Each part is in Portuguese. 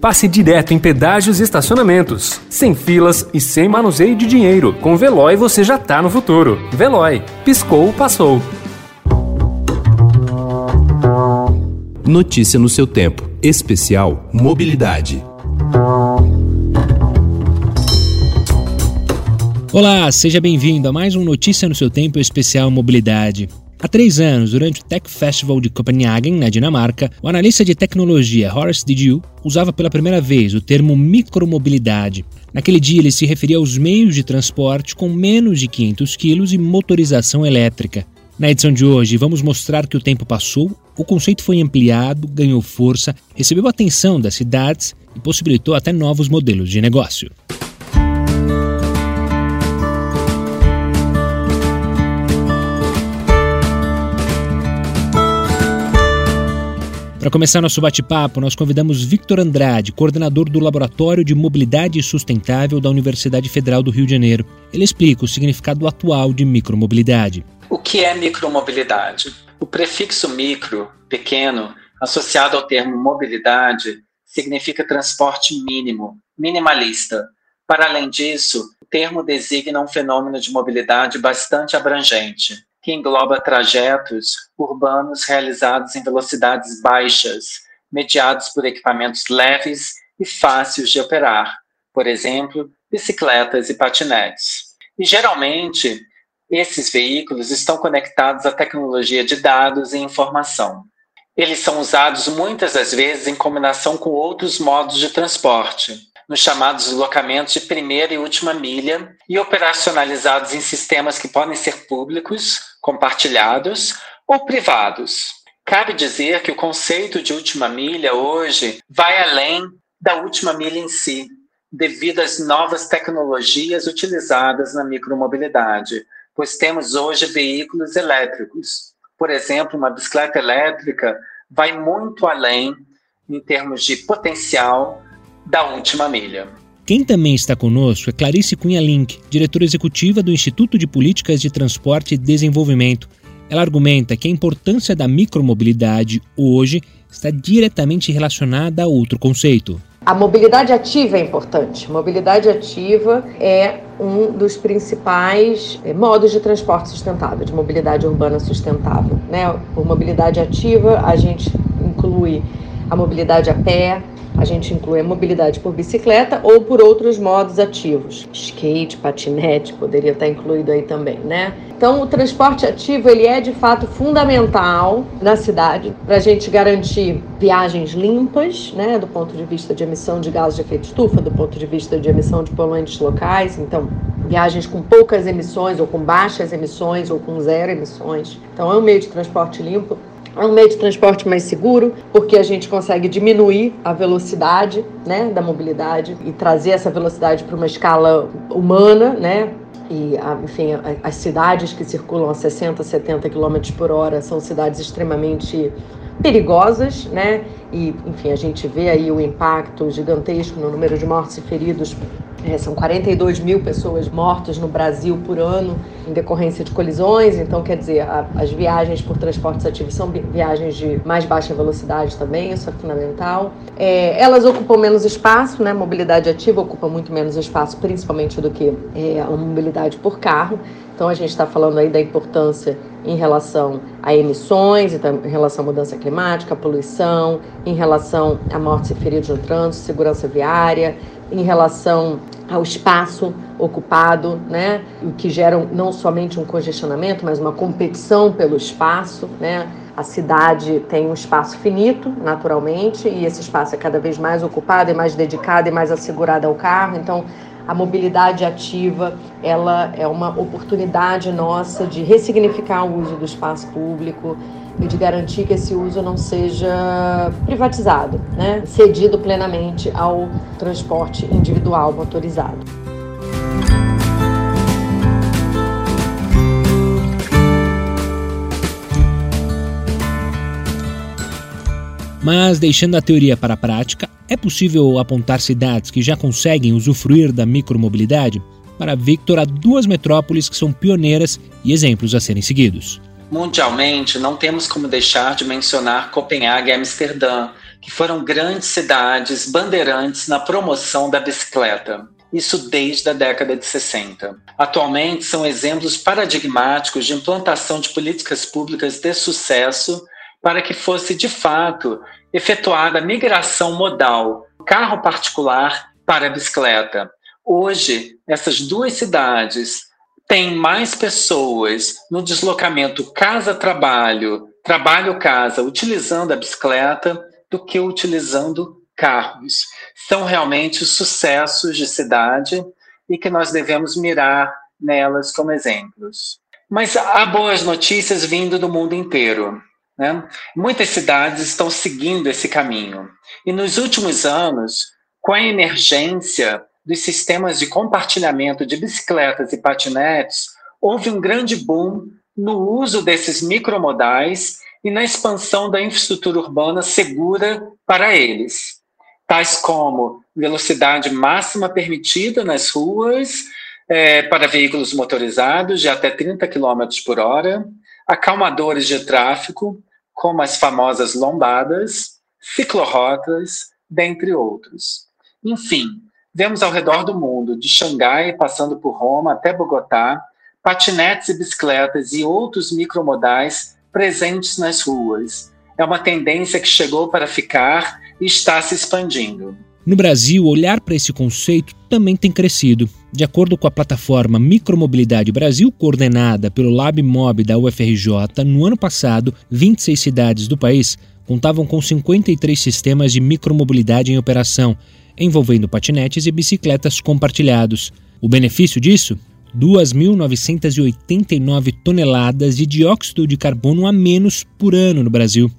Passe direto em pedágios e estacionamentos, sem filas e sem manuseio de dinheiro. Com Veloy você já tá no futuro. Veloy, piscou, passou. Notícia no seu tempo. Especial Mobilidade. Olá, seja bem-vindo a mais um Notícia no seu tempo especial Mobilidade. Há três anos, durante o Tech Festival de Copenhagen, na Dinamarca, o analista de tecnologia Horace Didiu usava pela primeira vez o termo micromobilidade. Naquele dia, ele se referia aos meios de transporte com menos de 500 quilos e motorização elétrica. Na edição de hoje, vamos mostrar que o tempo passou, o conceito foi ampliado, ganhou força, recebeu atenção das cidades e possibilitou até novos modelos de negócio. Para começar nosso bate-papo, nós convidamos Victor Andrade, coordenador do Laboratório de Mobilidade Sustentável da Universidade Federal do Rio de Janeiro. Ele explica o significado atual de micromobilidade. O que é micromobilidade? O prefixo micro, pequeno, associado ao termo mobilidade, significa transporte mínimo, minimalista. Para além disso, o termo designa um fenômeno de mobilidade bastante abrangente, que engloba trajetos urbanos realizados em velocidades baixas, mediados por equipamentos leves e fáceis de operar, por exemplo, bicicletas e patinetes. E geralmente, esses veículos estão conectados à tecnologia de dados e informação. Eles são usados muitas das vezes em combinação com outros modos de transporte, nos chamados deslocamentos de primeira e última milha e operacionalizados em sistemas que podem ser públicos, compartilhados ou privados. Cabe dizer que o conceito de última milha hoje vai além da última milha em si, devido às novas tecnologias utilizadas na micromobilidade, pois temos hoje veículos elétricos. Por exemplo, uma bicicleta elétrica vai muito além em termos de potencial da última milha. Quem também está conosco é Clarice Cunha Link, diretora executiva do Instituto de Políticas de Transporte e Desenvolvimento. Ela argumenta que a importância da micromobilidade hoje está diretamente relacionada a outro conceito. A mobilidade ativa é importante. Mobilidade ativa é um dos principais eh, modos de transporte sustentável, de mobilidade urbana sustentável. Né? Por mobilidade ativa, a gente inclui a mobilidade a pé, a gente inclui a mobilidade por bicicleta ou por outros modos ativos. Skate, patinete, poderia estar incluído aí também, né? Então, o transporte ativo ele é de fato fundamental na cidade para a gente garantir viagens limpas, né, do ponto de vista de emissão de gases de efeito estufa, do ponto de vista de emissão de poluentes locais. Então, viagens com poucas emissões ou com baixas emissões ou com zero emissões. Então, é um meio de transporte limpo é um meio de transporte mais seguro, porque a gente consegue diminuir a velocidade né, da mobilidade e trazer essa velocidade para uma escala humana, né? E, enfim, as cidades que circulam a 60, 70 km por hora são cidades extremamente perigosas, né? E, enfim, a gente vê aí o impacto gigantesco no número de mortos e feridos é, são 42 mil pessoas mortas no Brasil por ano em decorrência de colisões, então quer dizer, a, as viagens por transportes ativos são viagens de mais baixa velocidade também, isso é fundamental. É, elas ocupam menos espaço, né? Mobilidade ativa ocupa muito menos espaço, principalmente do que é, a mobilidade por carro. Então a gente está falando aí da importância em relação a emissões, em relação à mudança climática, poluição, em relação a mortes e feridos no trânsito, segurança viária, em relação ao espaço ocupado, né, o que gera não somente um congestionamento, mas uma competição pelo espaço, né? A cidade tem um espaço finito, naturalmente, e esse espaço é cada vez mais ocupado, e mais dedicado e mais assegurado ao carro. Então, a mobilidade ativa, ela é uma oportunidade nossa de ressignificar o uso do espaço público, e de garantir que esse uso não seja privatizado, né? cedido plenamente ao transporte individual motorizado. Mas, deixando a teoria para a prática, é possível apontar cidades que já conseguem usufruir da micromobilidade? Para Victor, há duas metrópoles que são pioneiras e exemplos a serem seguidos. Mundialmente, não temos como deixar de mencionar Copenhague e Amsterdã, que foram grandes cidades bandeirantes na promoção da bicicleta. Isso desde a década de 60. Atualmente são exemplos paradigmáticos de implantação de políticas públicas de sucesso para que fosse de fato efetuada a migração modal carro particular para bicicleta. Hoje, essas duas cidades têm mais pessoas no deslocamento casa-trabalho, trabalho-casa, utilizando a bicicleta do que utilizando carros. São realmente sucessos de cidade e que nós devemos mirar nelas como exemplos. Mas há boas notícias vindo do mundo inteiro. Né? Muitas cidades estão seguindo esse caminho. E nos últimos anos, com a emergência dos sistemas de compartilhamento de bicicletas e patinetes, houve um grande boom no uso desses micromodais e na expansão da infraestrutura urbana segura para eles, tais como velocidade máxima permitida nas ruas é, para veículos motorizados de até 30 km por hora, acalmadores de tráfego, como as famosas lombadas, ciclorotas, dentre outros. Enfim, vemos ao redor do mundo, de Xangai, passando por Roma até Bogotá, patinetes e bicicletas e outros micromodais presentes nas ruas. É uma tendência que chegou para ficar e está se expandindo. No Brasil, olhar para esse conceito também tem crescido. De acordo com a plataforma Micromobilidade Brasil, coordenada pelo LabMob da UFRJ, no ano passado, 26 cidades do país contavam com 53 sistemas de micromobilidade em operação, envolvendo patinetes e bicicletas compartilhados. O benefício disso? 2.989 toneladas de dióxido de carbono a menos por ano no Brasil.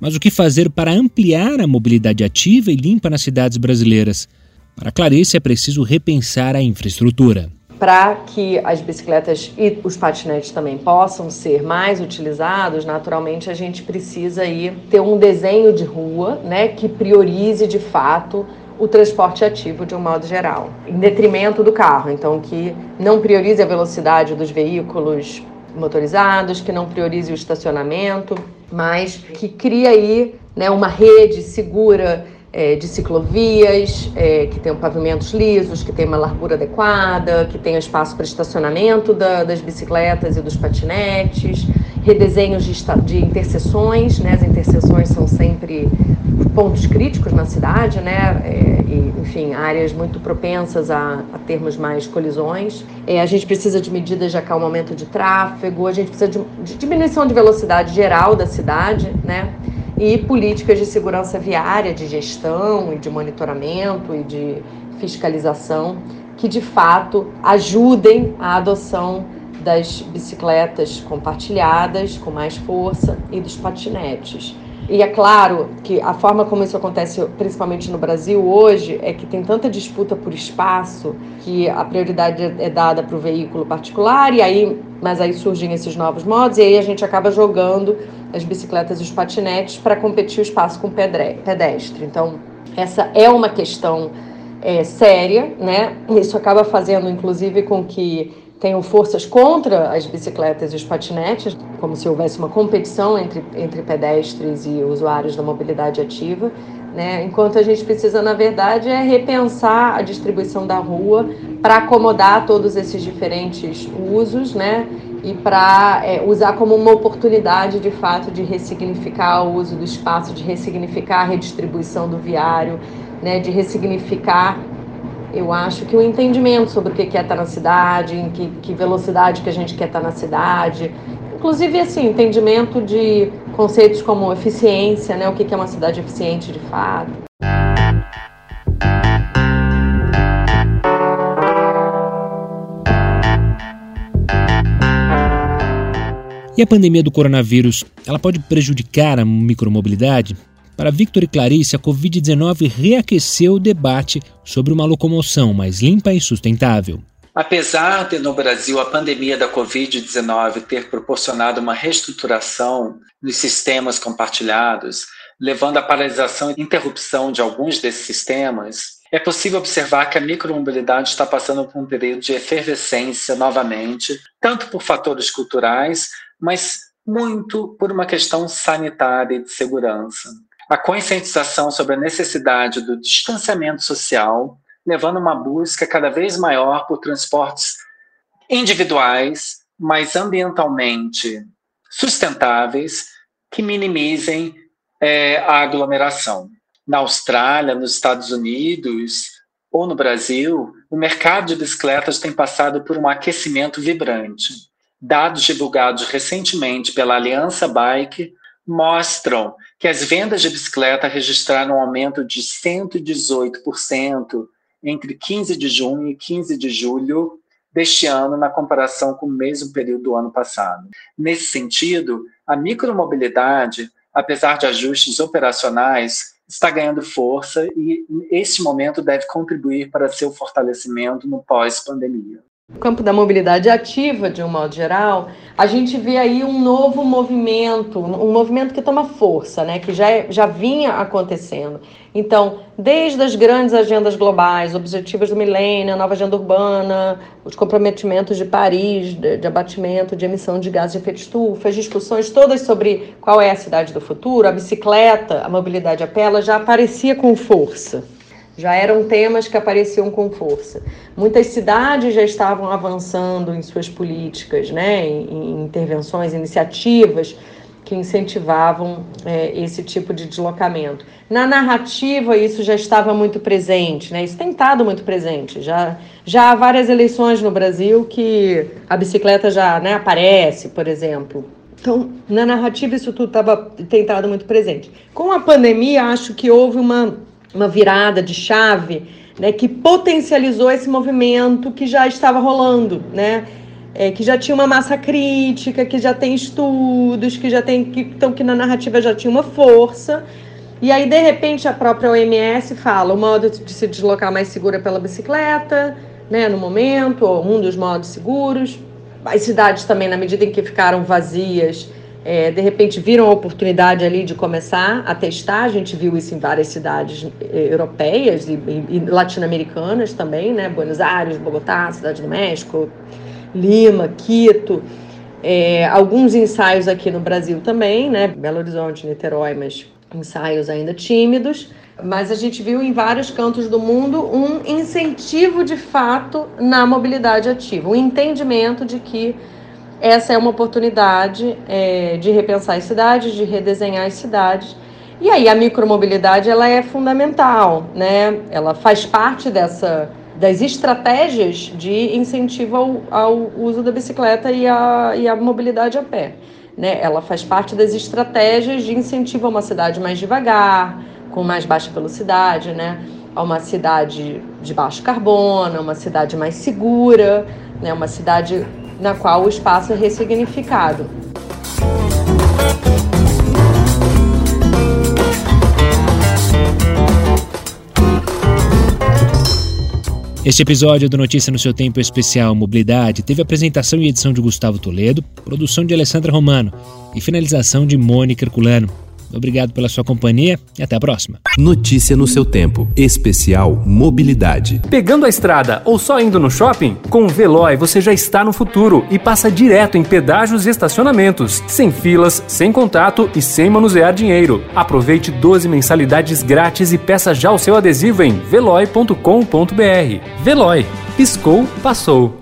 Mas o que fazer para ampliar a mobilidade ativa e limpa nas cidades brasileiras? Para Clarice, é preciso repensar a infraestrutura. Para que as bicicletas e os patinetes também possam ser mais utilizados, naturalmente a gente precisa aí ter um desenho de rua né, que priorize de fato o transporte ativo de um modo geral, em detrimento do carro. Então, que não priorize a velocidade dos veículos motorizados, que não priorize o estacionamento, mas que crie aí né, uma rede segura é, de ciclovias, é, que tenham pavimentos lisos, que tenham uma largura adequada, que tenha espaço para estacionamento da, das bicicletas e dos patinetes, redesenhos de, de interseções, né? as interseções são sempre pontos críticos na cidade, né? É, e, enfim, áreas muito propensas a, a termos mais colisões. É, a gente precisa de medidas de acalmamento de tráfego, a gente precisa de, de diminuição de velocidade geral da cidade, né? E políticas de segurança viária, de gestão e de monitoramento e de fiscalização que de fato ajudem a adoção das bicicletas compartilhadas com mais força e dos patinetes. E é claro que a forma como isso acontece, principalmente no Brasil hoje, é que tem tanta disputa por espaço que a prioridade é dada para o veículo particular, e aí, mas aí surgem esses novos modos, e aí a gente acaba jogando as bicicletas e os patinetes para competir o espaço com o pedestre. Então, essa é uma questão é, séria, né? Isso acaba fazendo, inclusive, com que tenham forças contra as bicicletas e os patinetes, como se houvesse uma competição entre, entre pedestres e usuários da mobilidade ativa. Né? Enquanto a gente precisa, na verdade, é repensar a distribuição da rua para acomodar todos esses diferentes usos, né? E para é, usar como uma oportunidade, de fato, de ressignificar o uso do espaço, de ressignificar a redistribuição do viário, né? De ressignificar eu acho que o entendimento sobre o que é estar na cidade, em que, que velocidade que a gente quer estar na cidade, inclusive assim, entendimento de conceitos como eficiência, né? O que é uma cidade eficiente de fato. E a pandemia do coronavírus, ela pode prejudicar a micromobilidade? Para Victor e Clarice, a Covid-19 reaqueceu o debate sobre uma locomoção mais limpa e sustentável. Apesar de no Brasil a pandemia da Covid-19 ter proporcionado uma reestruturação nos sistemas compartilhados, levando à paralisação e interrupção de alguns desses sistemas, é possível observar que a micromobilidade está passando por um período de efervescência novamente, tanto por fatores culturais, mas muito por uma questão sanitária e de segurança. A conscientização sobre a necessidade do distanciamento social, levando uma busca cada vez maior por transportes individuais, mas ambientalmente sustentáveis, que minimizem é, a aglomeração. Na Austrália, nos Estados Unidos ou no Brasil, o mercado de bicicletas tem passado por um aquecimento vibrante. Dados divulgados recentemente pela Aliança Bike mostram que as vendas de bicicleta registraram um aumento de 118% entre 15 de junho e 15 de julho deste ano na comparação com o mesmo período do ano passado. Nesse sentido, a micromobilidade, apesar de ajustes operacionais, está ganhando força e este momento deve contribuir para seu fortalecimento no pós-pandemia. No campo da mobilidade ativa, de um modo geral, a gente vê aí um novo movimento, um movimento que toma força, né, que já, é, já vinha acontecendo. Então, desde as grandes agendas globais, objetivos do milênio, a nova agenda urbana, os comprometimentos de Paris, de, de abatimento de emissão de gases de efeito estufa, as discussões todas sobre qual é a cidade do futuro, a bicicleta, a mobilidade a pé, ela já aparecia com força já eram temas que apareciam com força. Muitas cidades já estavam avançando em suas políticas, né, em, intervenções, iniciativas que incentivavam é, esse tipo de deslocamento. Na narrativa, isso já estava muito presente, né? isso tem estado muito presente. Já, já há várias eleições no Brasil que a bicicleta já né, aparece, por exemplo. Então, na narrativa, isso tudo estava tem estado muito presente. Com a pandemia, acho que houve uma uma virada de chave, né, que potencializou esse movimento que já estava rolando, né? É, que já tinha uma massa crítica, que já tem estudos, que já tem que então que na narrativa já tinha uma força. E aí de repente a própria OMS fala o modo de se deslocar mais seguro é pela bicicleta, né, no momento, ou um dos modos seguros. As cidades também, na medida em que ficaram vazias, é, de repente viram a oportunidade ali de começar a testar. A gente viu isso em várias cidades eh, europeias e, e latino-americanas também, né? Buenos Aires, Bogotá, Cidade do México, Lima, Quito. É, alguns ensaios aqui no Brasil também, né? Belo Horizonte, Niterói, mas ensaios ainda tímidos. Mas a gente viu em vários cantos do mundo um incentivo de fato na mobilidade ativa, um entendimento de que essa é uma oportunidade é, de repensar as cidades, de redesenhar as cidades. E aí a micromobilidade ela é fundamental, né? Ela faz parte dessa das estratégias de incentivo ao, ao uso da bicicleta e a, e a mobilidade a pé. Né? Ela faz parte das estratégias de incentivo a uma cidade mais devagar, com mais baixa velocidade, né? a uma cidade de baixo carbono, uma cidade mais segura, né? uma cidade na qual o espaço é ressignificado. Este episódio do Notícia no seu Tempo Especial Mobilidade teve apresentação e edição de Gustavo Toledo, produção de Alessandra Romano e finalização de Mônica Herculano. Obrigado pela sua companhia e até a próxima. Notícia no seu tempo. Especial Mobilidade. Pegando a estrada ou só indo no shopping? Com o Veloy você já está no futuro e passa direto em pedágios e estacionamentos, sem filas, sem contato e sem manusear dinheiro. Aproveite 12 mensalidades grátis e peça já o seu adesivo em veloy.com.br. Veloy. Piscou, passou.